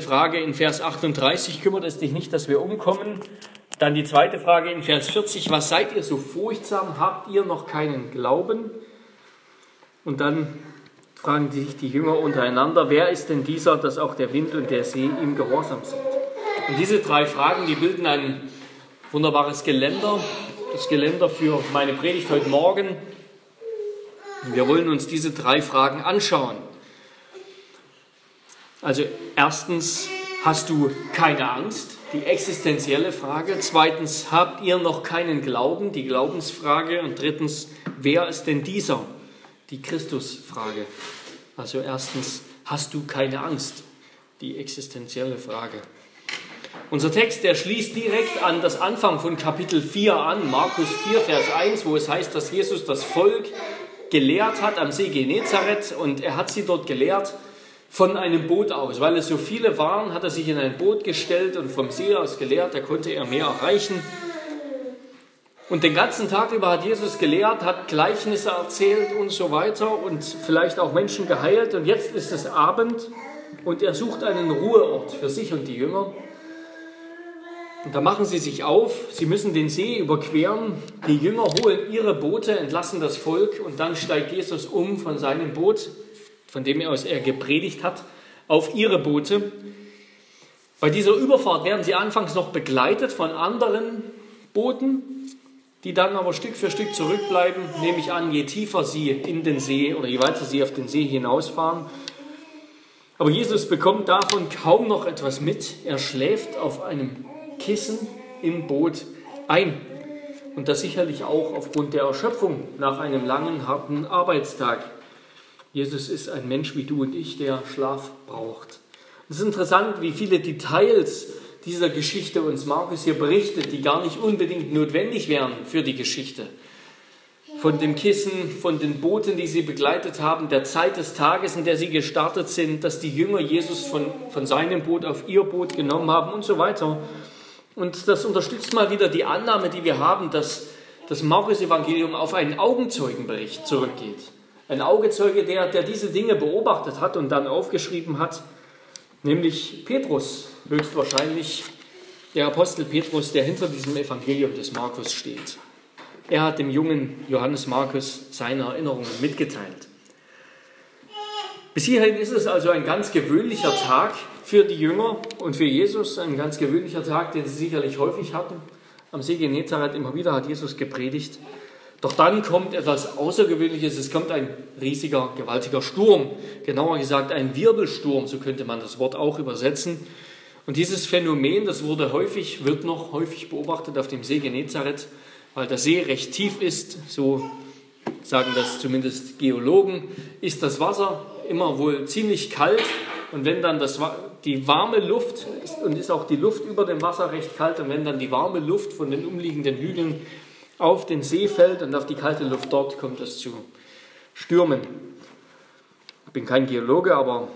Frage in Vers 38, kümmert es dich nicht, dass wir umkommen? Dann die zweite Frage in Vers 40, was seid ihr so furchtsam? Habt ihr noch keinen Glauben? Und dann fragen sich die Jünger untereinander, wer ist denn dieser, dass auch der Wind und der See ihm gehorsam sind? Und diese drei Fragen, die bilden ein wunderbares Geländer, das Geländer für meine Predigt heute Morgen. Wir wollen uns diese drei Fragen anschauen. Also erstens, hast du keine Angst? Die existenzielle Frage. Zweitens, habt ihr noch keinen Glauben? Die Glaubensfrage. Und drittens, wer ist denn dieser? Die Christusfrage. Also erstens, hast du keine Angst? Die existenzielle Frage. Unser Text, der schließt direkt an das Anfang von Kapitel 4 an, Markus 4, Vers 1, wo es heißt, dass Jesus das Volk gelehrt hat am See Genezareth und er hat sie dort gelehrt von einem Boot aus. Weil es so viele waren, hat er sich in ein Boot gestellt und vom See aus gelehrt, da konnte er mehr erreichen. Und den ganzen Tag über hat Jesus gelehrt, hat Gleichnisse erzählt und so weiter und vielleicht auch Menschen geheilt. Und jetzt ist es Abend und er sucht einen Ruheort für sich und die Jünger. Und da machen sie sich auf, sie müssen den See überqueren, die Jünger holen ihre Boote, entlassen das Volk und dann steigt Jesus um von seinem Boot, von dem aus er gepredigt hat, auf ihre Boote. Bei dieser Überfahrt werden sie anfangs noch begleitet von anderen Booten, die dann aber Stück für Stück zurückbleiben, nehme ich an, je tiefer sie in den See oder je weiter sie auf den See hinausfahren. Aber Jesus bekommt davon kaum noch etwas mit. Er schläft auf einem Kissen im Boot ein. Und das sicherlich auch aufgrund der Erschöpfung nach einem langen, harten Arbeitstag. Jesus ist ein Mensch wie du und ich, der Schlaf braucht. Es ist interessant, wie viele Details dieser Geschichte uns Markus hier berichtet, die gar nicht unbedingt notwendig wären für die Geschichte. Von dem Kissen, von den Booten, die sie begleitet haben, der Zeit des Tages, in der sie gestartet sind, dass die Jünger Jesus von, von seinem Boot auf ihr Boot genommen haben und so weiter. Und das unterstützt mal wieder die Annahme, die wir haben, dass das Markus-Evangelium auf einen Augenzeugenbericht zurückgeht. Ein Augenzeuge, der, der diese Dinge beobachtet hat und dann aufgeschrieben hat, nämlich Petrus, höchstwahrscheinlich der Apostel Petrus, der hinter diesem Evangelium des Markus steht. Er hat dem jungen Johannes Markus seine Erinnerungen mitgeteilt. Bis hierhin ist es also ein ganz gewöhnlicher Tag für die Jünger und für Jesus, ein ganz gewöhnlicher Tag, den sie sicherlich häufig hatten. Am See Genezareth immer wieder hat Jesus gepredigt. Doch dann kommt etwas Außergewöhnliches, es kommt ein riesiger, gewaltiger Sturm, genauer gesagt ein Wirbelsturm, so könnte man das Wort auch übersetzen. Und dieses Phänomen, das wurde häufig, wird noch häufig beobachtet auf dem See Genezareth, weil der See recht tief ist, so sagen das zumindest Geologen, ist das Wasser immer wohl ziemlich kalt. Und wenn dann das, die warme Luft, ist, und ist auch die Luft über dem Wasser recht kalt, und wenn dann die warme Luft von den umliegenden Hügeln auf den See fällt und auf die kalte Luft dort, kommt es zu Stürmen. Ich bin kein Geologe, aber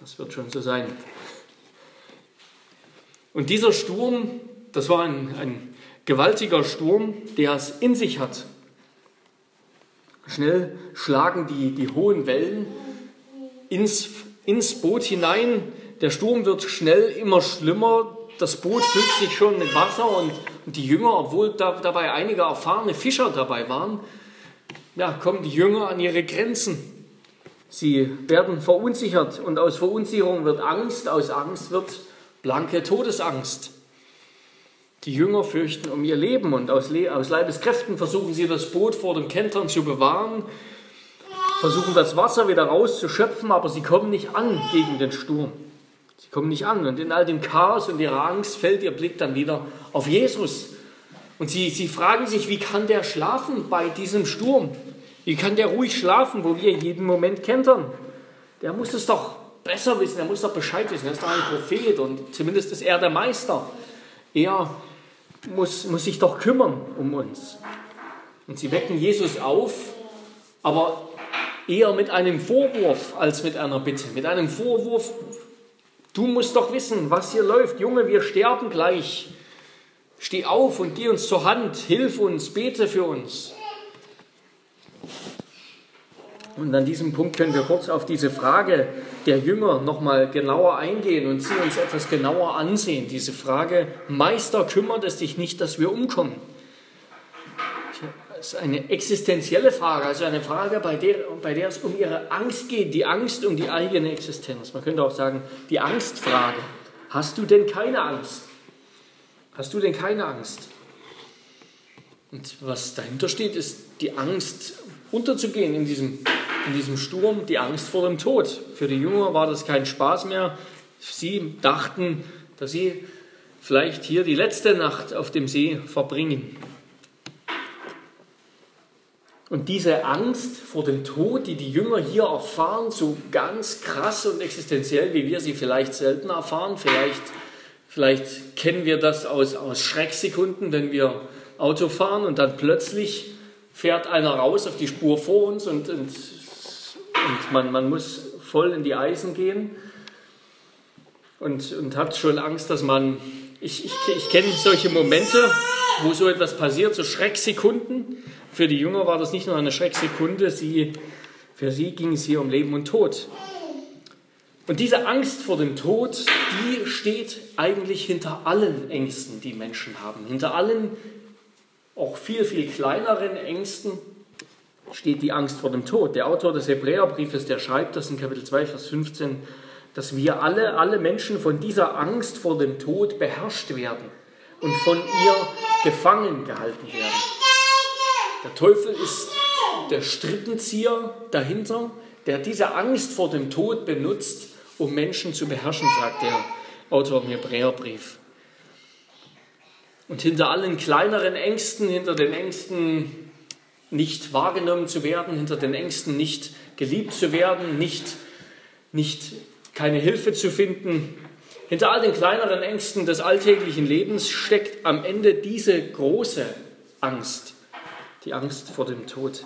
das wird schon so sein. Und dieser Sturm, das war ein, ein gewaltiger Sturm, der es in sich hat. Schnell schlagen die, die hohen Wellen ins, ins Boot hinein. Der Sturm wird schnell immer schlimmer. Das Boot füllt sich schon mit Wasser und, und die Jünger, obwohl da, dabei einige erfahrene Fischer dabei waren, ja, kommen die Jünger an ihre Grenzen. Sie werden verunsichert und aus Verunsicherung wird Angst, aus Angst wird blanke Todesangst. Die Jünger fürchten um ihr Leben und aus, Le aus Leibeskräften versuchen sie das Boot vor dem Kentern zu bewahren versuchen das Wasser wieder rauszuschöpfen, aber sie kommen nicht an gegen den Sturm. Kommen nicht an. Und in all dem Chaos und ihrer Angst fällt ihr Blick dann wieder auf Jesus. Und sie, sie fragen sich, wie kann der schlafen bei diesem Sturm? Wie kann der ruhig schlafen, wo wir jeden Moment kentern? Der muss es doch besser wissen, er muss doch Bescheid wissen. Er ist doch ein Prophet und zumindest ist er der Meister. Er muss, muss sich doch kümmern um uns. Und sie wecken Jesus auf, aber eher mit einem Vorwurf als mit einer Bitte. Mit einem Vorwurf, du musst doch wissen, was hier läuft. Junge, wir sterben gleich. Steh auf und geh uns zur Hand, hilf uns, bete für uns. Und an diesem Punkt können wir kurz auf diese Frage der Jünger nochmal genauer eingehen und sie uns etwas genauer ansehen. Diese Frage, Meister, kümmert es dich nicht, dass wir umkommen? Ist eine existenzielle Frage, also eine Frage, bei der, bei der es um ihre Angst geht, die Angst um die eigene Existenz. Man könnte auch sagen, die Angstfrage. Hast du denn keine Angst? Hast du denn keine Angst? Und was dahinter steht, ist die Angst, unterzugehen in diesem, in diesem Sturm, die Angst vor dem Tod. Für die Jünger war das kein Spaß mehr. Sie dachten, dass sie vielleicht hier die letzte Nacht auf dem See verbringen. Und diese Angst vor dem Tod, die die Jünger hier erfahren, so ganz krass und existenziell, wie wir sie vielleicht selten erfahren, vielleicht, vielleicht kennen wir das aus, aus Schrecksekunden, wenn wir Auto fahren und dann plötzlich fährt einer raus auf die Spur vor uns und, und, und man, man muss voll in die Eisen gehen und, und hat schon Angst, dass man, ich, ich, ich kenne solche Momente, wo so etwas passiert, so Schrecksekunden. Für die Jünger war das nicht nur eine Schrecksekunde, sie, für sie ging es hier um Leben und Tod. Und diese Angst vor dem Tod, die steht eigentlich hinter allen Ängsten, die Menschen haben. Hinter allen auch viel, viel kleineren Ängsten steht die Angst vor dem Tod. Der Autor des Hebräerbriefes, der schreibt das in Kapitel 2, Vers 15, dass wir alle, alle Menschen von dieser Angst vor dem Tod beherrscht werden und von ihr gefangen gehalten werden. Der Teufel ist der Strippenzieher dahinter, der diese Angst vor dem Tod benutzt, um Menschen zu beherrschen, sagt der Autor im Hebräerbrief. Und hinter allen kleineren Ängsten, hinter den Ängsten nicht wahrgenommen zu werden, hinter den Ängsten nicht geliebt zu werden, nicht, nicht keine Hilfe zu finden, hinter all den kleineren Ängsten des alltäglichen Lebens steckt am Ende diese große Angst, die Angst vor dem Tod,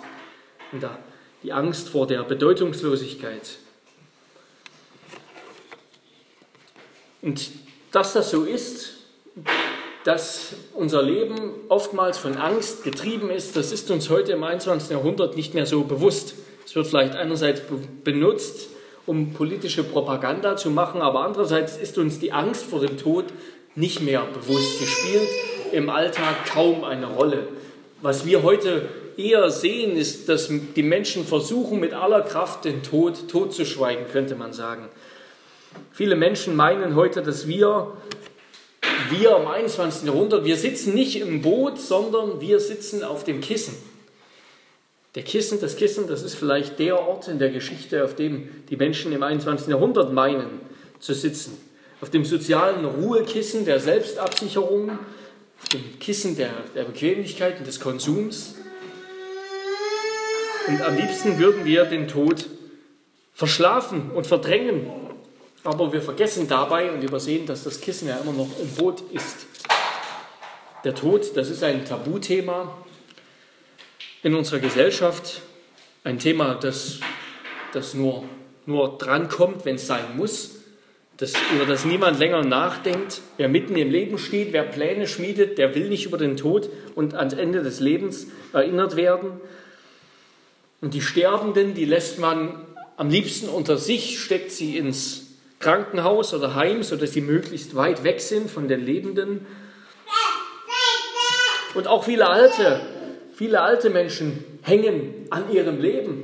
die Angst vor der Bedeutungslosigkeit. Und dass das so ist, dass unser Leben oftmals von Angst getrieben ist, das ist uns heute im 21. Jahrhundert nicht mehr so bewusst. Es wird vielleicht einerseits benutzt, um politische Propaganda zu machen, aber andererseits ist uns die Angst vor dem Tod nicht mehr bewusst. Sie spielt im Alltag kaum eine Rolle. Was wir heute eher sehen, ist, dass die Menschen versuchen, mit aller Kraft den Tod totzuschweigen, könnte man sagen. Viele Menschen meinen heute, dass wir wir im 21. Jahrhundert, wir sitzen nicht im Boot, sondern wir sitzen auf dem Kissen. Der Kissen, das Kissen, das ist vielleicht der Ort in der Geschichte, auf dem die Menschen im 21. Jahrhundert meinen zu sitzen. Auf dem sozialen Ruhekissen der Selbstabsicherung, auf dem Kissen der, der Bequemlichkeit und des Konsums. Und am liebsten würden wir den Tod verschlafen und verdrängen aber wir vergessen dabei und übersehen, dass das Kissen ja immer noch im Boot ist. Der Tod, das ist ein Tabuthema in unserer Gesellschaft. Ein Thema, das, das nur, nur drankommt, wenn es sein muss. Das, über das niemand länger nachdenkt. Wer mitten im Leben steht, wer Pläne schmiedet, der will nicht über den Tod und ans Ende des Lebens erinnert werden. Und die Sterbenden, die lässt man am liebsten unter sich, steckt sie ins Krankenhaus oder Heim, sodass sie möglichst weit weg sind von den Lebenden. Und auch viele alte, viele alte Menschen hängen an ihrem Leben.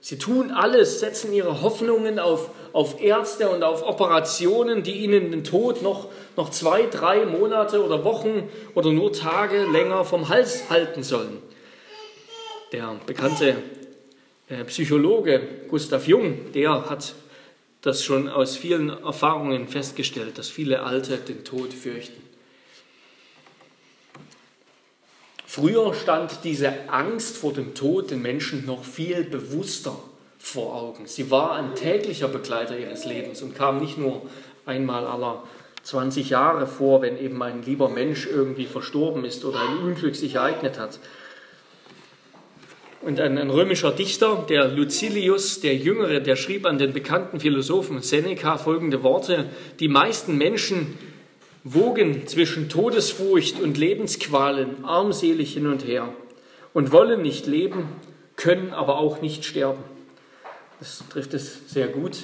Sie tun alles, setzen ihre Hoffnungen auf, auf Ärzte und auf Operationen, die ihnen den Tod noch, noch zwei, drei Monate oder Wochen oder nur Tage länger vom Hals halten sollen. Der bekannte äh, Psychologe Gustav Jung, der hat das schon aus vielen Erfahrungen festgestellt, dass viele Alte den Tod fürchten. Früher stand diese Angst vor dem Tod den Menschen noch viel bewusster vor Augen. Sie war ein täglicher Begleiter ihres Lebens und kam nicht nur einmal aller 20 Jahre vor, wenn eben ein lieber Mensch irgendwie verstorben ist oder ein Unglück sich ereignet hat, und ein, ein, römischer Dichter, der Lucilius, der Jüngere, der schrieb an den bekannten Philosophen Seneca folgende Worte, die meisten Menschen wogen zwischen Todesfurcht und Lebensqualen armselig hin und her und wollen nicht leben, können aber auch nicht sterben. Das trifft es sehr gut.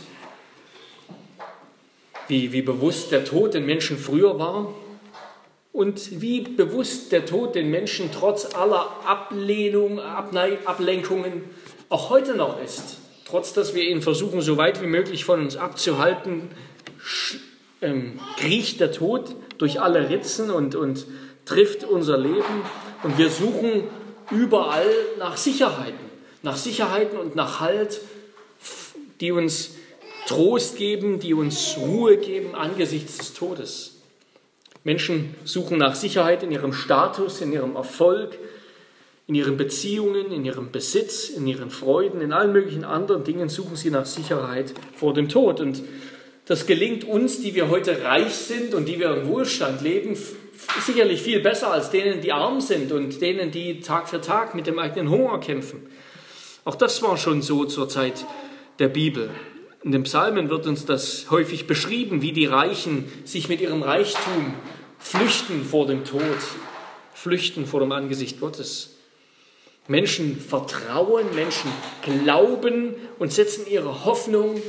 Wie, wie bewusst der Tod den Menschen früher war und wie bewusst der Tod den Menschen trotz aller Ablehnung, Ablenkungen auch heute noch ist. Trotz dass wir ihn versuchen, so weit wie möglich von uns abzuhalten, ähm, kriecht der Tod durch alle Ritzen und, und trifft unser Leben. Und wir suchen überall nach Sicherheiten, nach Sicherheiten und nach Halt, die uns Trost geben, die uns Ruhe geben angesichts des Todes. Menschen suchen nach Sicherheit in ihrem Status, in ihrem Erfolg, in ihren Beziehungen, in ihrem Besitz, in ihren Freuden, in allen möglichen anderen Dingen suchen sie nach Sicherheit vor dem Tod. Und das gelingt uns, die wir heute reich sind und die wir im Wohlstand leben, sicherlich viel besser als denen, die arm sind und denen, die Tag für Tag mit dem eigenen Hunger kämpfen. Auch das war schon so zur Zeit der Bibel. In den Psalmen wird uns das häufig beschrieben, wie die Reichen sich mit ihrem Reichtum flüchten vor dem Tod, flüchten vor dem Angesicht Gottes. Menschen vertrauen, Menschen glauben und setzen ihre Hoffnung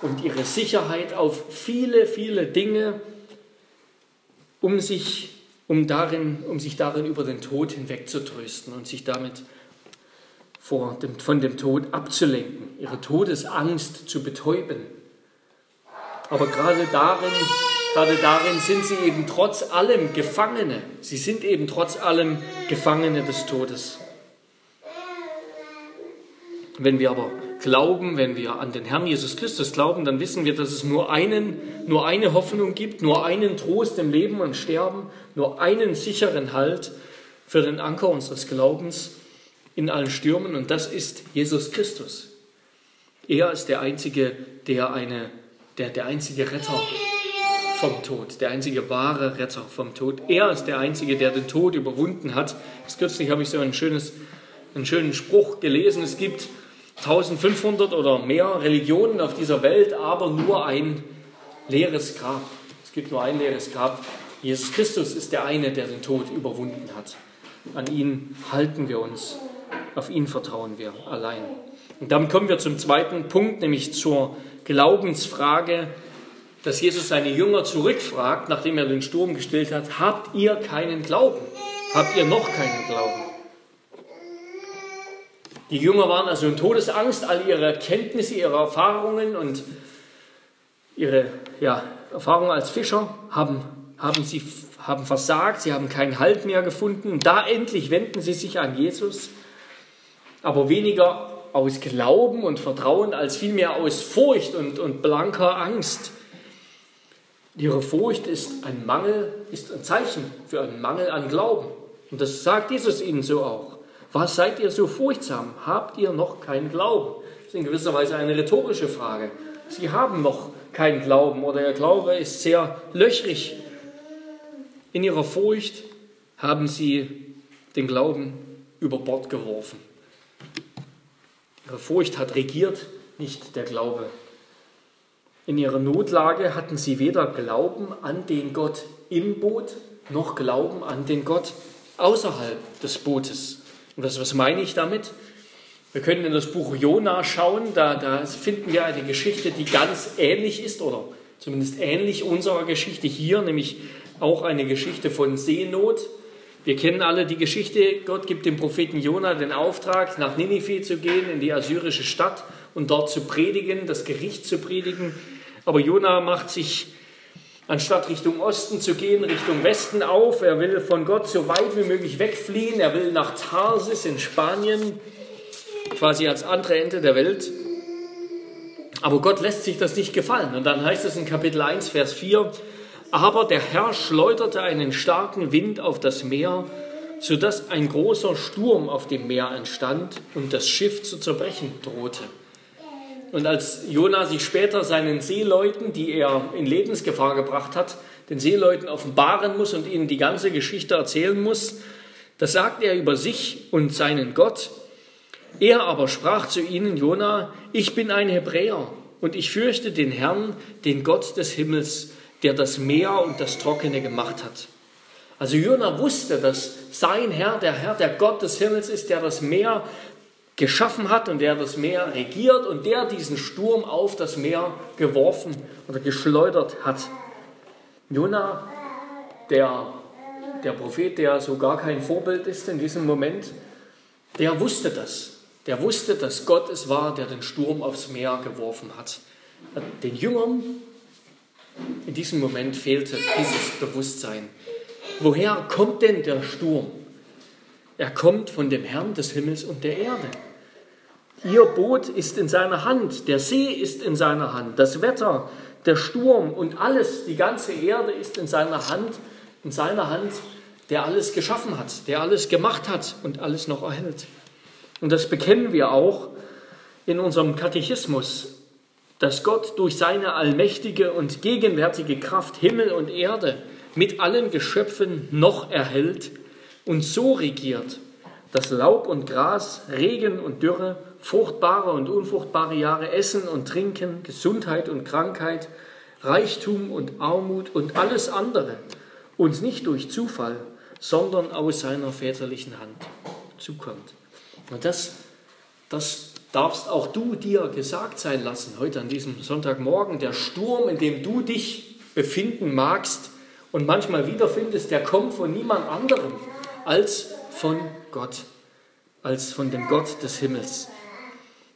und ihre Sicherheit auf viele, viele Dinge, um sich, um darin, um sich darin über den Tod hinwegzutrösten und sich damit vor dem, von dem Tod abzulenken, ihre Todesangst zu betäuben. Aber gerade darin, gerade darin sind sie eben trotz allem Gefangene. Sie sind eben trotz allem Gefangene des Todes. Wenn wir aber glauben, wenn wir an den Herrn Jesus Christus glauben, dann wissen wir, dass es nur einen, nur eine Hoffnung gibt, nur einen Trost im Leben und Sterben, nur einen sicheren Halt für den Anker unseres Glaubens in allen Stürmen und das ist Jesus Christus. Er ist der einzige, der eine, der, der einzige Retter vom Tod, der einzige wahre Retter vom Tod. Er ist der einzige, der den Tod überwunden hat. Erst kürzlich habe ich so ein schönes, einen schönen Spruch gelesen. Es gibt 1500 oder mehr Religionen auf dieser Welt, aber nur ein leeres Grab. Es gibt nur ein leeres Grab. Jesus Christus ist der eine, der den Tod überwunden hat. An ihn halten wir uns. Auf ihn vertrauen wir allein. Und damit kommen wir zum zweiten Punkt, nämlich zur Glaubensfrage, dass Jesus seine Jünger zurückfragt, nachdem er den Sturm gestillt hat, habt ihr keinen Glauben? Habt ihr noch keinen Glauben? Die Jünger waren also in Todesangst, all ihre Kenntnisse, ihre Erfahrungen und ihre ja, Erfahrungen als Fischer haben, haben sie haben versagt, sie haben keinen Halt mehr gefunden. Da endlich wenden sie sich an Jesus aber weniger aus Glauben und Vertrauen als vielmehr aus Furcht und, und blanker Angst. Ihre Furcht ist ein Mangel, ist ein Zeichen für einen Mangel an Glauben. Und das sagt Jesus ihnen so auch. Was seid ihr so furchtsam? Habt ihr noch keinen Glauben? Das ist in gewisser Weise eine rhetorische Frage. Sie haben noch keinen Glauben oder ihr Glaube ist sehr löchrig. In ihrer Furcht haben sie den Glauben über Bord geworfen. Ihre Furcht hat regiert, nicht der Glaube. In ihrer Notlage hatten sie weder Glauben an den Gott im Boot, noch Glauben an den Gott außerhalb des Bootes. Und was, was meine ich damit? Wir können in das Buch Jona schauen, da, da finden wir eine Geschichte, die ganz ähnlich ist oder zumindest ähnlich unserer Geschichte hier, nämlich auch eine Geschichte von Seenot. Wir kennen alle die Geschichte, Gott gibt dem Propheten Jona den Auftrag, nach Ninive zu gehen, in die assyrische Stadt und dort zu predigen, das Gericht zu predigen. Aber Jona macht sich, anstatt Richtung Osten zu gehen, Richtung Westen auf. Er will von Gott so weit wie möglich wegfliehen. Er will nach Tarsis in Spanien, quasi ans andere Ende der Welt. Aber Gott lässt sich das nicht gefallen. Und dann heißt es in Kapitel 1, Vers 4, aber der Herr schleuderte einen starken Wind auf das Meer, sodass ein großer Sturm auf dem Meer entstand und das Schiff zu zerbrechen drohte. Und als Jona sich später seinen Seeleuten, die er in Lebensgefahr gebracht hat, den Seeleuten offenbaren muss und ihnen die ganze Geschichte erzählen muss, da sagt er über sich und seinen Gott. Er aber sprach zu ihnen, Jona, ich bin ein Hebräer und ich fürchte den Herrn, den Gott des Himmels, der das Meer und das Trockene gemacht hat. Also Jona wusste, dass sein Herr der Herr, der Gott des Himmels ist, der das Meer geschaffen hat und der das Meer regiert und der diesen Sturm auf das Meer geworfen oder geschleudert hat. Jona, der, der Prophet, der so gar kein Vorbild ist in diesem Moment, der wusste das. Der wusste, dass Gott es war, der den Sturm aufs Meer geworfen hat. Den Jüngern in diesem Moment fehlte dieses Bewusstsein. Woher kommt denn der Sturm? Er kommt von dem Herrn des Himmels und der Erde. Ihr Boot ist in seiner Hand, der See ist in seiner Hand, das Wetter, der Sturm und alles, die ganze Erde ist in seiner Hand, in seiner Hand, der alles geschaffen hat, der alles gemacht hat und alles noch erhält. Und das bekennen wir auch in unserem Katechismus, dass Gott durch seine allmächtige und gegenwärtige Kraft Himmel und Erde mit allen Geschöpfen noch erhält und so regiert, dass Laub und Gras, Regen und Dürre, fruchtbare und unfruchtbare Jahre, Essen und Trinken, Gesundheit und Krankheit, Reichtum und Armut und alles andere uns nicht durch Zufall, sondern aus seiner väterlichen Hand zukommt. Und das, das darfst auch du dir gesagt sein lassen heute an diesem Sonntagmorgen. Der Sturm, in dem du dich befinden magst und manchmal wiederfindest, der kommt von niemand anderem als von Gott, als von dem Gott des Himmels.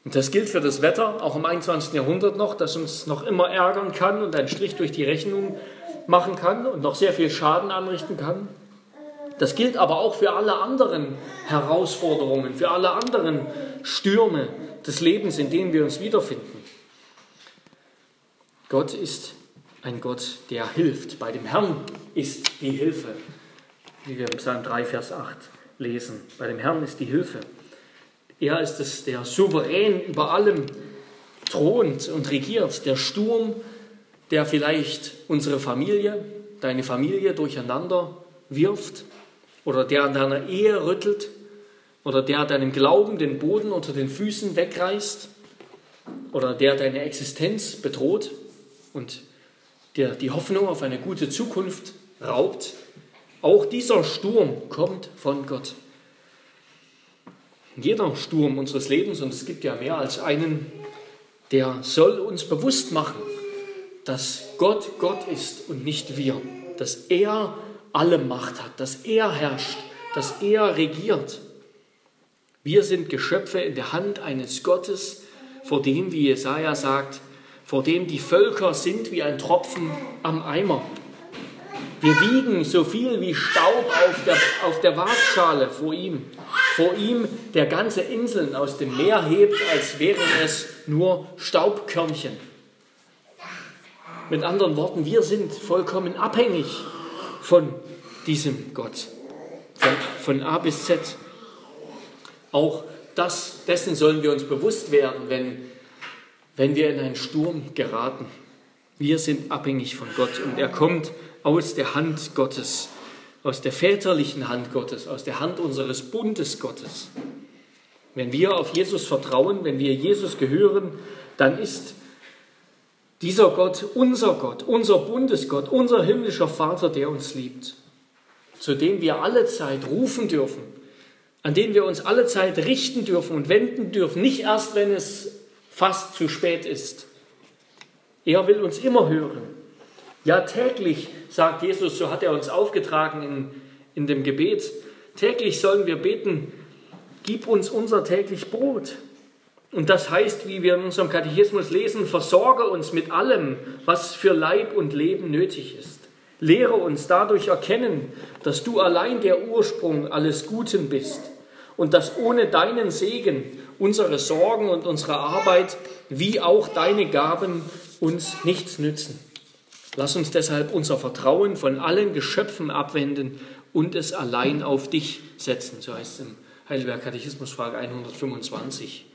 Und das gilt für das Wetter, auch im 21. Jahrhundert noch, das uns noch immer ärgern kann und einen Strich durch die Rechnung machen kann und noch sehr viel Schaden anrichten kann. Das gilt aber auch für alle anderen Herausforderungen, für alle anderen Stürme des Lebens, in denen wir uns wiederfinden. Gott ist ein Gott, der hilft. Bei dem Herrn ist die Hilfe, wie wir im Psalm 3, Vers 8 lesen. Bei dem Herrn ist die Hilfe. Er ist es, der souverän über allem thront und regiert. Der Sturm, der vielleicht unsere Familie, deine Familie durcheinander wirft oder der an deiner Ehe rüttelt oder der deinem Glauben den Boden unter den Füßen wegreißt oder der deine Existenz bedroht und der die Hoffnung auf eine gute Zukunft raubt. Auch dieser Sturm kommt von Gott. Jeder Sturm unseres Lebens, und es gibt ja mehr als einen, der soll uns bewusst machen, dass Gott Gott ist und nicht wir, dass er alle Macht hat, dass er herrscht, dass er regiert. Wir sind Geschöpfe in der Hand eines Gottes, vor dem, wie Jesaja sagt, vor dem die Völker sind wie ein Tropfen am Eimer. Wir wiegen so viel wie Staub auf der, auf der Waagschale vor ihm. Vor ihm, der ganze Inseln aus dem Meer hebt, als wären es nur Staubkörnchen. Mit anderen Worten, wir sind vollkommen abhängig von diesem Gott, von, von A bis Z. Auch das, dessen sollen wir uns bewusst werden, wenn, wenn wir in einen Sturm geraten. Wir sind abhängig von Gott und er kommt aus der Hand Gottes, aus der väterlichen Hand Gottes, aus der Hand unseres Bundes Gottes. Wenn wir auf Jesus vertrauen, wenn wir Jesus gehören, dann ist dieser Gott unser Gott, unser Bundesgott, unser himmlischer Vater, der uns liebt, zu dem wir alle Zeit rufen dürfen, an den wir uns alle Zeit richten dürfen und wenden dürfen, nicht erst, wenn es fast zu spät ist. Er will uns immer hören. Ja, täglich, sagt Jesus, so hat er uns aufgetragen in, in dem Gebet, täglich sollen wir beten, gib uns unser täglich Brot. Und das heißt, wie wir in unserem Katechismus lesen, versorge uns mit allem, was für Leib und Leben nötig ist. Lehre uns dadurch erkennen, dass du allein der Ursprung alles Guten bist und dass ohne deinen Segen unsere Sorgen und unsere Arbeit wie auch deine Gaben uns nichts nützen. Lass uns deshalb unser Vertrauen von allen Geschöpfen abwenden und es allein auf dich setzen, so heißt es im Heidelberg Katechismus Frage 125.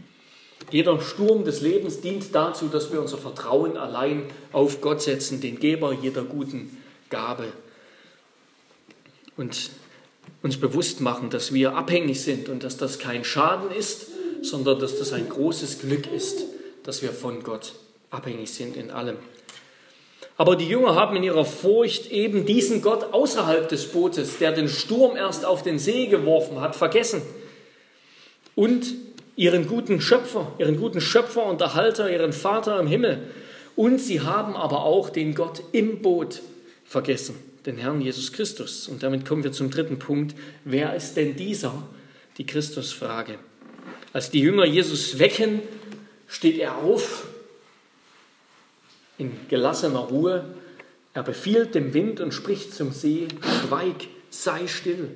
Jeder Sturm des Lebens dient dazu, dass wir unser Vertrauen allein auf Gott setzen, den Geber jeder guten Gabe. Und uns bewusst machen, dass wir abhängig sind und dass das kein Schaden ist, sondern dass das ein großes Glück ist, dass wir von Gott abhängig sind in allem. Aber die Jünger haben in ihrer Furcht eben diesen Gott außerhalb des Bootes, der den Sturm erst auf den See geworfen hat, vergessen. Und ihren guten Schöpfer, ihren guten Schöpfer und Erhalter, ihren Vater im Himmel. Und sie haben aber auch den Gott im Boot vergessen, den Herrn Jesus Christus. Und damit kommen wir zum dritten Punkt. Wer ist denn dieser? Die Christusfrage. Als die Jünger Jesus wecken, steht er auf in gelassener Ruhe. Er befiehlt dem Wind und spricht zum See, schweig, sei still.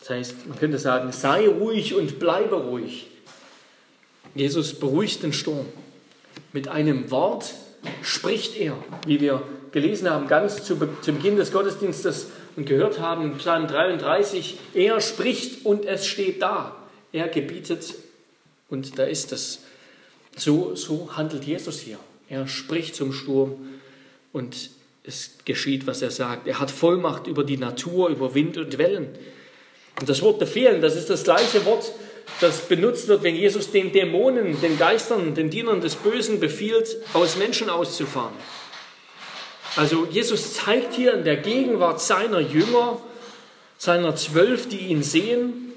Das heißt, man könnte sagen, sei ruhig und bleibe ruhig. Jesus beruhigt den Sturm. Mit einem Wort spricht er, wie wir gelesen haben, ganz zu, zu Beginn des Gottesdienstes und gehört haben, Psalm 33, er spricht und es steht da. Er gebietet und da ist es. So, so handelt Jesus hier. Er spricht zum Sturm und es geschieht, was er sagt. Er hat Vollmacht über die Natur, über Wind und Wellen. Und das Wort befehlen, das ist das gleiche Wort, das benutzt wird, wenn Jesus den Dämonen, den Geistern, den Dienern des Bösen befiehlt, aus Menschen auszufahren. Also Jesus zeigt hier in der Gegenwart seiner Jünger, seiner Zwölf, die ihn sehen,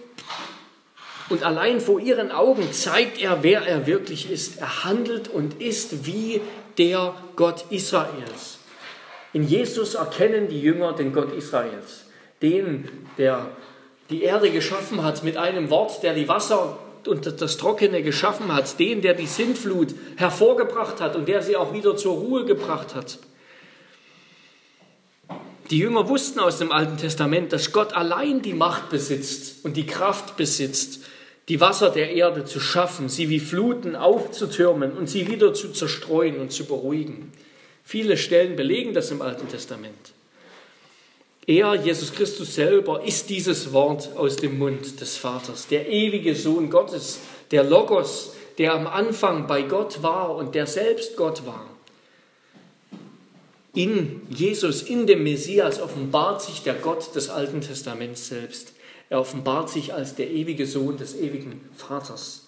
und allein vor ihren Augen zeigt er, wer er wirklich ist. Er handelt und ist wie der Gott Israels. In Jesus erkennen die Jünger den Gott Israels, den, der die Erde geschaffen hat mit einem Wort, der die Wasser und das Trockene geschaffen hat, den, der die Sintflut hervorgebracht hat und der sie auch wieder zur Ruhe gebracht hat. Die Jünger wussten aus dem Alten Testament, dass Gott allein die Macht besitzt und die Kraft besitzt, die Wasser der Erde zu schaffen, sie wie Fluten aufzutürmen und sie wieder zu zerstreuen und zu beruhigen. Viele Stellen belegen das im Alten Testament. Er, Jesus Christus selber, ist dieses Wort aus dem Mund des Vaters, der ewige Sohn Gottes, der Logos, der am Anfang bei Gott war und der selbst Gott war. In Jesus, in dem Messias offenbart sich der Gott des Alten Testaments selbst. Er offenbart sich als der ewige Sohn des ewigen Vaters.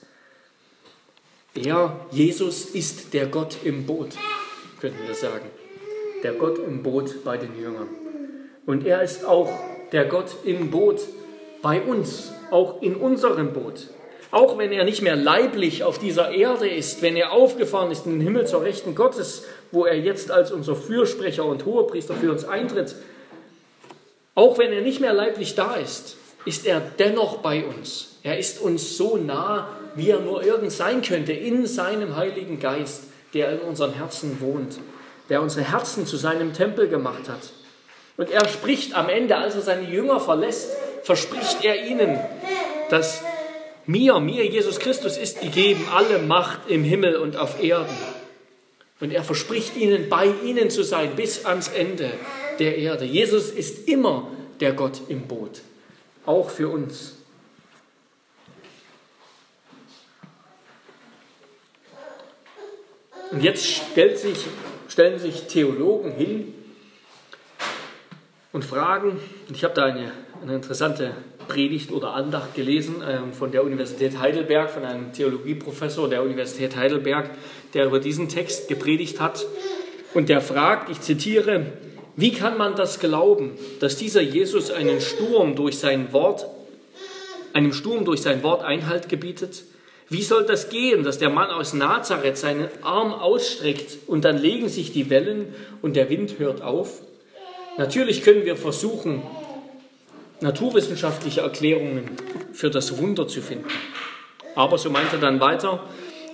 Er, Jesus, ist der Gott im Boot, könnten wir sagen. Der Gott im Boot bei den Jüngern. Und er ist auch der Gott im Boot bei uns, auch in unserem Boot. Auch wenn er nicht mehr leiblich auf dieser Erde ist, wenn er aufgefahren ist in den Himmel zur Rechten Gottes, wo er jetzt als unser Fürsprecher und Hohepriester für uns eintritt, auch wenn er nicht mehr leiblich da ist, ist er dennoch bei uns. Er ist uns so nah, wie er nur irgend sein könnte, in seinem Heiligen Geist, der in unseren Herzen wohnt, der unsere Herzen zu seinem Tempel gemacht hat. Und er spricht am Ende, als er seine Jünger verlässt, verspricht er ihnen, dass mir, mir, Jesus Christus, ist gegeben alle Macht im Himmel und auf Erden. Und er verspricht ihnen, bei ihnen zu sein bis ans Ende der Erde. Jesus ist immer der Gott im Boot, auch für uns. Und jetzt sich, stellen sich Theologen hin und fragen. Ich habe da eine, eine, interessante Predigt oder Andacht gelesen ähm, von der Universität Heidelberg, von einem Theologieprofessor der Universität Heidelberg, der über diesen Text gepredigt hat. Und der fragt, ich zitiere, wie kann man das glauben, dass dieser Jesus einen Sturm durch sein Wort, einem Sturm durch sein Wort Einhalt gebietet? Wie soll das gehen, dass der Mann aus Nazareth seinen Arm ausstreckt und dann legen sich die Wellen und der Wind hört auf? Natürlich können wir versuchen, naturwissenschaftliche Erklärungen für das Wunder zu finden. Aber, so meint er dann weiter,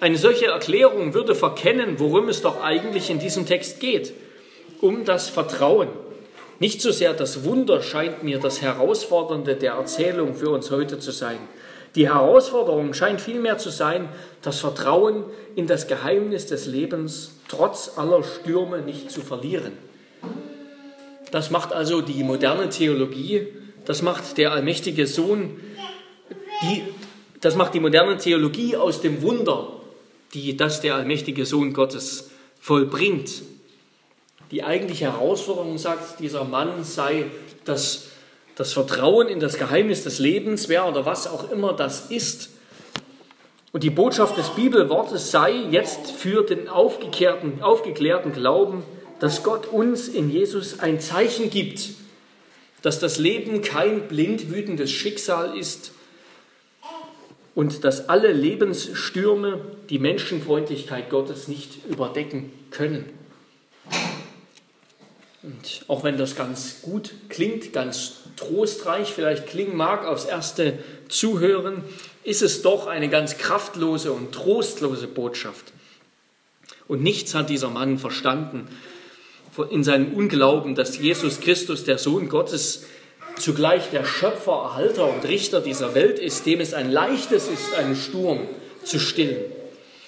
eine solche Erklärung würde verkennen, worum es doch eigentlich in diesem Text geht. Um das Vertrauen. Nicht so sehr das Wunder scheint mir das Herausfordernde der Erzählung für uns heute zu sein. Die Herausforderung scheint vielmehr zu sein, das Vertrauen in das Geheimnis des Lebens trotz aller Stürme nicht zu verlieren. Das macht also die moderne Theologie, das macht der allmächtige Sohn, die, das macht die moderne Theologie aus dem Wunder, die das der allmächtige Sohn Gottes vollbringt. Die eigentliche Herausforderung, sagt dieser Mann, sei das, das Vertrauen in das Geheimnis des Lebens, wer oder was auch immer das ist. Und die Botschaft des Bibelwortes sei jetzt für den aufgeklärten, aufgeklärten Glauben, dass Gott uns in Jesus ein Zeichen gibt, dass das Leben kein blind wütendes Schicksal ist, und dass alle Lebensstürme die Menschenfreundlichkeit Gottes nicht überdecken können. Und auch wenn das ganz gut klingt, ganz trostreich vielleicht klingen mag aufs erste Zuhören, ist es doch eine ganz kraftlose und trostlose Botschaft. Und nichts hat dieser Mann verstanden in seinem Unglauben, dass Jesus Christus, der Sohn Gottes, zugleich der Schöpfer, Erhalter und Richter dieser Welt ist, dem es ein leichtes ist, einen Sturm zu stillen.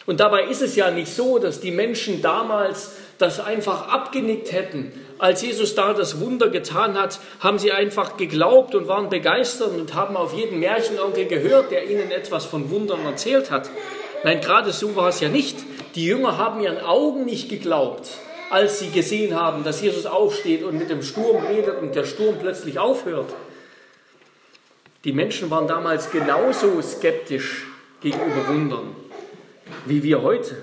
Und dabei ist es ja nicht so, dass die Menschen damals das einfach abgenickt hätten. Als Jesus da das Wunder getan hat, haben sie einfach geglaubt und waren begeistert und haben auf jeden Märchenonkel gehört, der ihnen etwas von Wundern erzählt hat. Nein, gerade so war es ja nicht. Die Jünger haben ihren Augen nicht geglaubt, als sie gesehen haben, dass Jesus aufsteht und mit dem Sturm redet und der Sturm plötzlich aufhört. Die Menschen waren damals genauso skeptisch gegenüber Wundern wie wir heute.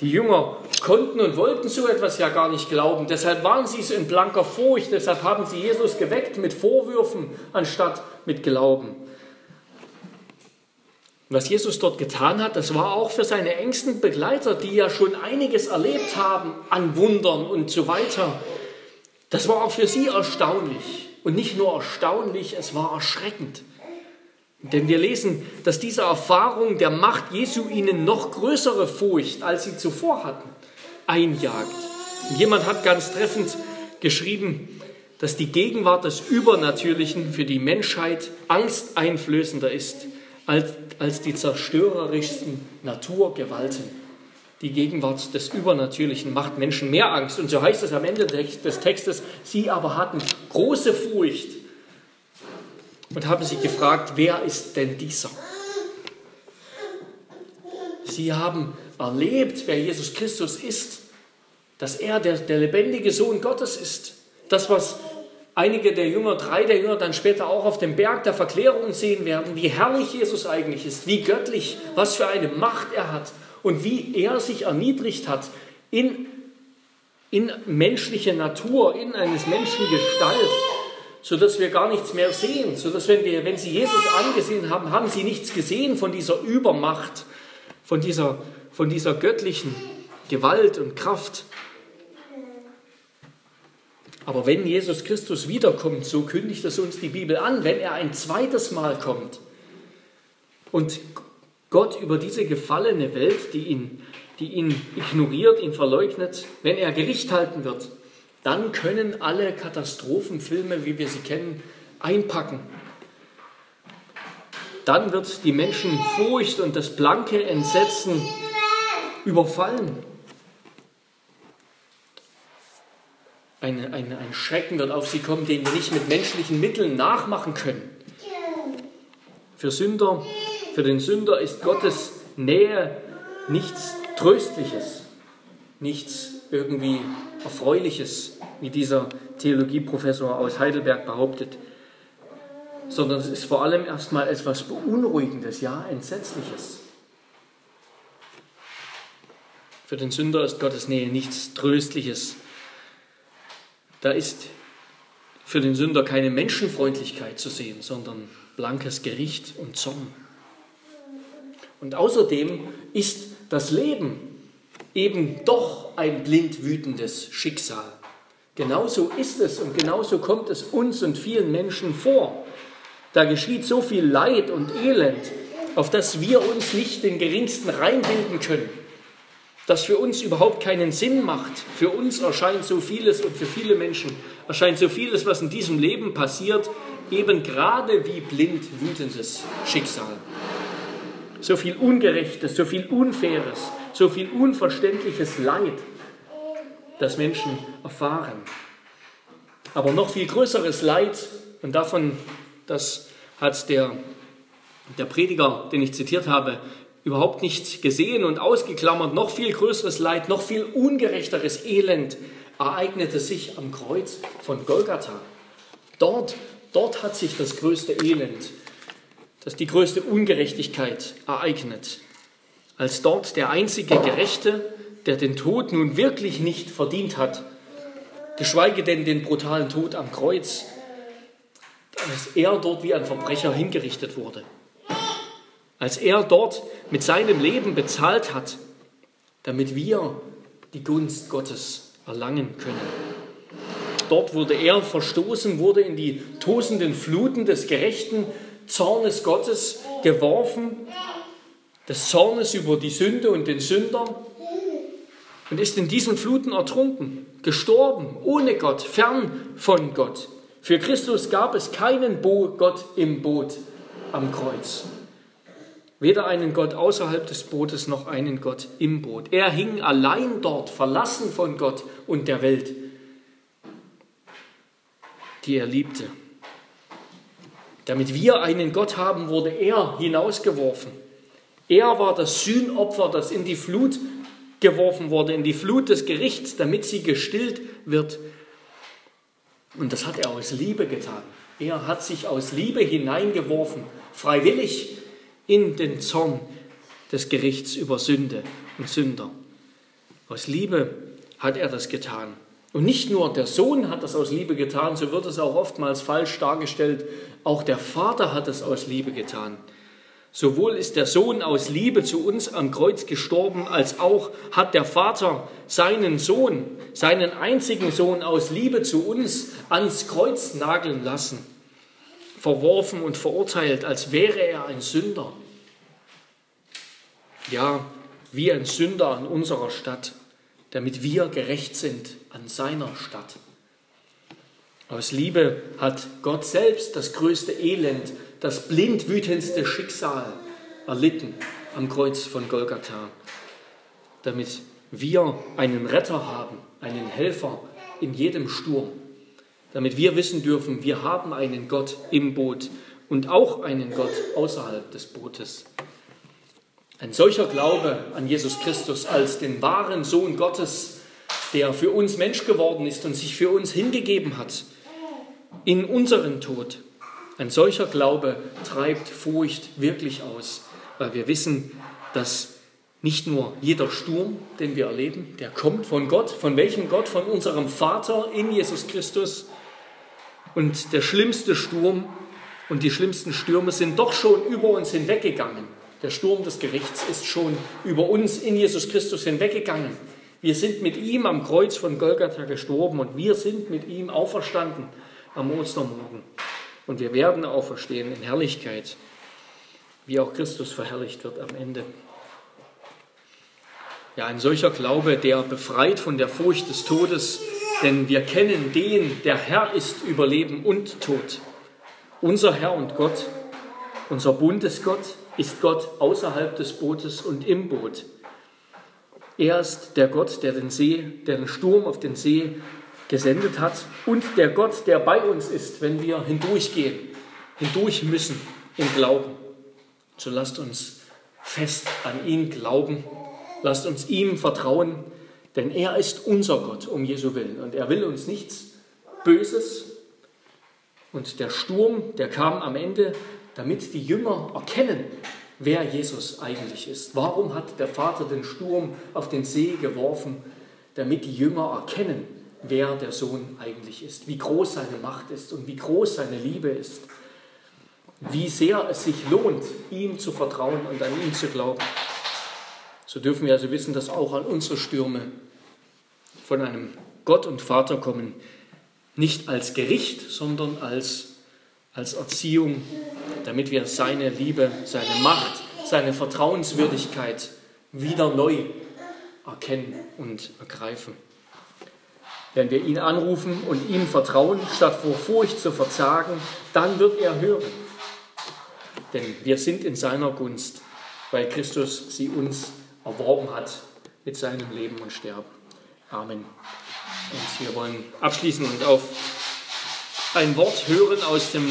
Die Jünger konnten und wollten so etwas ja gar nicht glauben. Deshalb waren sie so in blanker Furcht. Deshalb haben sie Jesus geweckt mit Vorwürfen anstatt mit Glauben. Was Jesus dort getan hat, das war auch für seine engsten Begleiter, die ja schon einiges erlebt haben an Wundern und so weiter. Das war auch für sie erstaunlich. Und nicht nur erstaunlich, es war erschreckend. Denn wir lesen, dass diese Erfahrung der Macht Jesu ihnen noch größere Furcht, als sie zuvor hatten, einjagt. Und jemand hat ganz treffend geschrieben, dass die Gegenwart des Übernatürlichen für die Menschheit angsteinflößender ist als, als die zerstörerischsten Naturgewalten. Die Gegenwart des Übernatürlichen macht Menschen mehr Angst. Und so heißt es am Ende des Textes, sie aber hatten große Furcht und haben sich gefragt, wer ist denn dieser? Sie haben erlebt, wer Jesus Christus ist, dass er der, der lebendige Sohn Gottes ist. Das, was einige der Jünger, drei der Jünger dann später auch auf dem Berg der Verklärung sehen werden, wie herrlich Jesus eigentlich ist, wie göttlich, was für eine Macht er hat und wie er sich erniedrigt hat in, in menschliche Natur, in eines Menschen Gestalt sodass wir gar nichts mehr sehen, sodass wenn, wir, wenn sie Jesus angesehen haben, haben sie nichts gesehen von dieser Übermacht, von dieser, von dieser göttlichen Gewalt und Kraft. Aber wenn Jesus Christus wiederkommt, so kündigt es uns die Bibel an, wenn er ein zweites Mal kommt und Gott über diese gefallene Welt, die ihn, die ihn ignoriert, ihn verleugnet, wenn er Gericht halten wird, dann können alle Katastrophenfilme, wie wir sie kennen, einpacken. Dann wird die Menschen Furcht und das blanke Entsetzen überfallen. Ein, ein, ein Schrecken wird auf sie kommen, den wir nicht mit menschlichen Mitteln nachmachen können. Für Sünder, für den Sünder ist Gottes Nähe nichts Tröstliches, nichts irgendwie Erfreuliches, wie dieser Theologieprofessor aus Heidelberg behauptet, sondern es ist vor allem erstmal etwas Beunruhigendes, ja, Entsetzliches. Für den Sünder ist Gottes Nähe nichts Tröstliches. Da ist für den Sünder keine Menschenfreundlichkeit zu sehen, sondern blankes Gericht und Zorn. Und außerdem ist das Leben eben doch ein blind wütendes Schicksal. Genauso ist es und genauso kommt es uns und vielen Menschen vor. Da geschieht so viel Leid und Elend, auf das wir uns nicht den geringsten reinbilden können, das für uns überhaupt keinen Sinn macht. Für uns erscheint so vieles und für viele Menschen erscheint so vieles, was in diesem Leben passiert, eben gerade wie blind wütendes Schicksal. So viel Ungerechtes, so viel Unfaires, so viel unverständliches Leid, das Menschen erfahren. Aber noch viel größeres Leid, und davon, das hat der, der Prediger, den ich zitiert habe, überhaupt nicht gesehen und ausgeklammert, noch viel größeres Leid, noch viel ungerechteres Elend ereignete sich am Kreuz von Golgatha. Dort, dort hat sich das größte Elend, das die größte Ungerechtigkeit ereignet als dort der einzige Gerechte, der den Tod nun wirklich nicht verdient hat, geschweige denn den brutalen Tod am Kreuz, dass er dort wie ein Verbrecher hingerichtet wurde. Als er dort mit seinem Leben bezahlt hat, damit wir die Gunst Gottes erlangen können. Dort wurde er verstoßen, wurde in die tosenden Fluten des gerechten Zornes Gottes geworfen, des Zornes über die Sünde und den Sünder und ist in diesen Fluten ertrunken, gestorben, ohne Gott, fern von Gott. Für Christus gab es keinen Bo Gott im Boot am Kreuz. Weder einen Gott außerhalb des Bootes noch einen Gott im Boot. Er hing allein dort, verlassen von Gott und der Welt, die er liebte. Damit wir einen Gott haben, wurde er hinausgeworfen. Er war das Sühnopfer, das in die Flut geworfen wurde, in die Flut des Gerichts, damit sie gestillt wird. Und das hat er aus Liebe getan. Er hat sich aus Liebe hineingeworfen, freiwillig in den Zorn des Gerichts über Sünde und Sünder. Aus Liebe hat er das getan. Und nicht nur der Sohn hat das aus Liebe getan, so wird es auch oftmals falsch dargestellt, auch der Vater hat es aus Liebe getan. Sowohl ist der Sohn aus Liebe zu uns am Kreuz gestorben, als auch hat der Vater seinen Sohn, seinen einzigen Sohn aus Liebe zu uns ans Kreuz nageln lassen, verworfen und verurteilt, als wäre er ein Sünder. Ja, wie ein Sünder an unserer Stadt, damit wir gerecht sind an seiner Stadt. Aus Liebe hat Gott selbst das größte Elend das blindwütendste Schicksal erlitten am Kreuz von Golgatha, damit wir einen Retter haben, einen Helfer in jedem Sturm, damit wir wissen dürfen, wir haben einen Gott im Boot und auch einen Gott außerhalb des Bootes. Ein solcher Glaube an Jesus Christus als den wahren Sohn Gottes, der für uns Mensch geworden ist und sich für uns hingegeben hat, in unseren Tod, ein solcher Glaube treibt Furcht wirklich aus, weil wir wissen, dass nicht nur jeder Sturm, den wir erleben, der kommt von Gott, von welchem Gott? Von unserem Vater in Jesus Christus. Und der schlimmste Sturm und die schlimmsten Stürme sind doch schon über uns hinweggegangen. Der Sturm des Gerichts ist schon über uns in Jesus Christus hinweggegangen. Wir sind mit ihm am Kreuz von Golgatha gestorben und wir sind mit ihm auferstanden am Ostermorgen. Und wir werden auferstehen in Herrlichkeit, wie auch Christus verherrlicht wird am Ende. Ja, ein solcher Glaube, der befreit von der Furcht des Todes, denn wir kennen den, der Herr ist über Leben und Tod. Unser Herr und Gott, unser Bundesgott, ist Gott außerhalb des Bootes und im Boot. Er ist der Gott, der den See, der den Sturm auf den See gesendet hat und der Gott, der bei uns ist, wenn wir hindurchgehen, hindurch müssen im Glauben. So lasst uns fest an ihn glauben, lasst uns ihm vertrauen, denn er ist unser Gott um Jesu Willen und er will uns nichts Böses. Und der Sturm, der kam am Ende, damit die Jünger erkennen, wer Jesus eigentlich ist. Warum hat der Vater den Sturm auf den See geworfen? Damit die Jünger erkennen, wer der Sohn eigentlich ist, wie groß seine Macht ist und wie groß seine Liebe ist, wie sehr es sich lohnt, ihm zu vertrauen und an ihn zu glauben. So dürfen wir also wissen, dass auch an unsere Stürme von einem Gott und Vater kommen, nicht als Gericht, sondern als, als Erziehung, damit wir seine Liebe, seine Macht, seine Vertrauenswürdigkeit wieder neu erkennen und ergreifen. Wenn wir ihn anrufen und ihm vertrauen, statt vor Furcht zu verzagen, dann wird er hören. Denn wir sind in seiner Gunst, weil Christus sie uns erworben hat mit seinem Leben und Sterben. Amen. Und wir wollen abschließen und auf ein Wort hören aus dem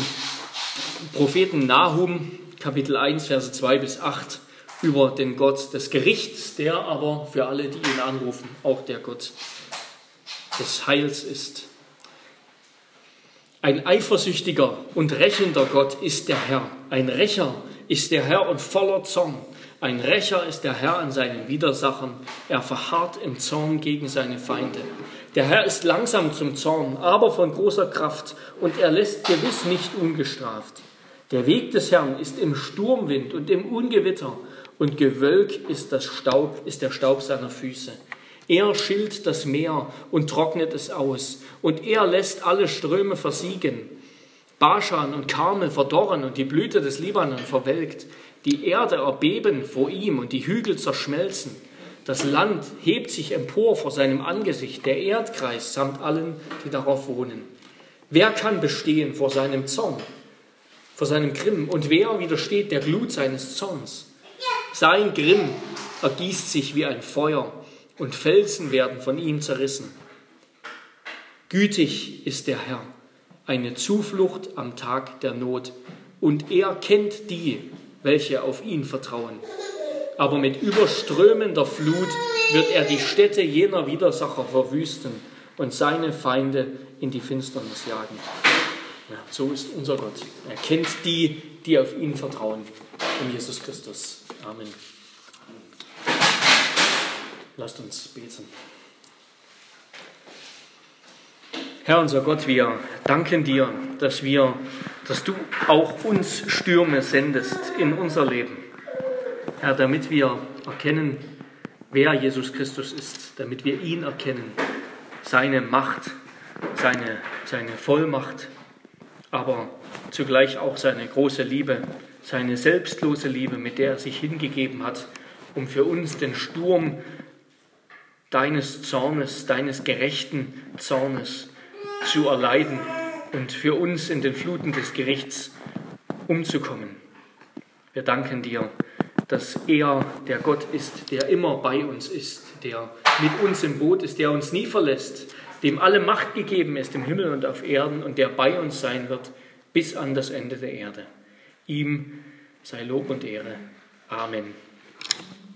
Propheten Nahum, Kapitel 1, Verse 2 bis 8, über den Gott des Gerichts, der aber für alle, die ihn anrufen, auch der Gott des Heils ist. Ein eifersüchtiger und rächender Gott ist der Herr. Ein Rächer ist der Herr und voller Zorn. Ein Rächer ist der Herr an seinen Widersachern. Er verharrt im Zorn gegen seine Feinde. Der Herr ist langsam zum Zorn, aber von großer Kraft, und er lässt gewiss nicht ungestraft. Der Weg des Herrn ist im Sturmwind und im Ungewitter, und Gewölk ist, das Staub, ist der Staub seiner Füße. Er schilt das Meer und trocknet es aus, und er lässt alle Ströme versiegen. Baschan und Karmel verdorren und die Blüte des Libanon verwelkt. Die Erde erbeben vor ihm und die Hügel zerschmelzen. Das Land hebt sich empor vor seinem Angesicht, der Erdkreis samt allen, die darauf wohnen. Wer kann bestehen vor seinem Zorn, vor seinem Grimm? Und wer widersteht der Glut seines Zorns? Sein Grimm ergießt sich wie ein Feuer und Felsen werden von ihm zerrissen. Gütig ist der Herr, eine Zuflucht am Tag der Not, und er kennt die, welche auf ihn vertrauen. Aber mit überströmender Flut wird er die Städte jener Widersacher verwüsten und seine Feinde in die Finsternis jagen. Ja, so ist unser Gott. Er kennt die, die auf ihn vertrauen. In Jesus Christus. Amen. Lasst uns beten. Herr unser Gott, wir danken dir, dass wir, dass du auch uns Stürme sendest in unser Leben. Herr, damit wir erkennen, wer Jesus Christus ist, damit wir ihn erkennen, seine Macht, seine, seine Vollmacht, aber zugleich auch seine große Liebe, seine selbstlose Liebe, mit der er sich hingegeben hat, um für uns den Sturm deines Zornes, deines gerechten Zornes zu erleiden und für uns in den Fluten des Gerichts umzukommen. Wir danken dir, dass er der Gott ist, der immer bei uns ist, der mit uns im Boot ist, der uns nie verlässt, dem alle Macht gegeben ist im Himmel und auf Erden und der bei uns sein wird bis an das Ende der Erde. Ihm sei Lob und Ehre. Amen.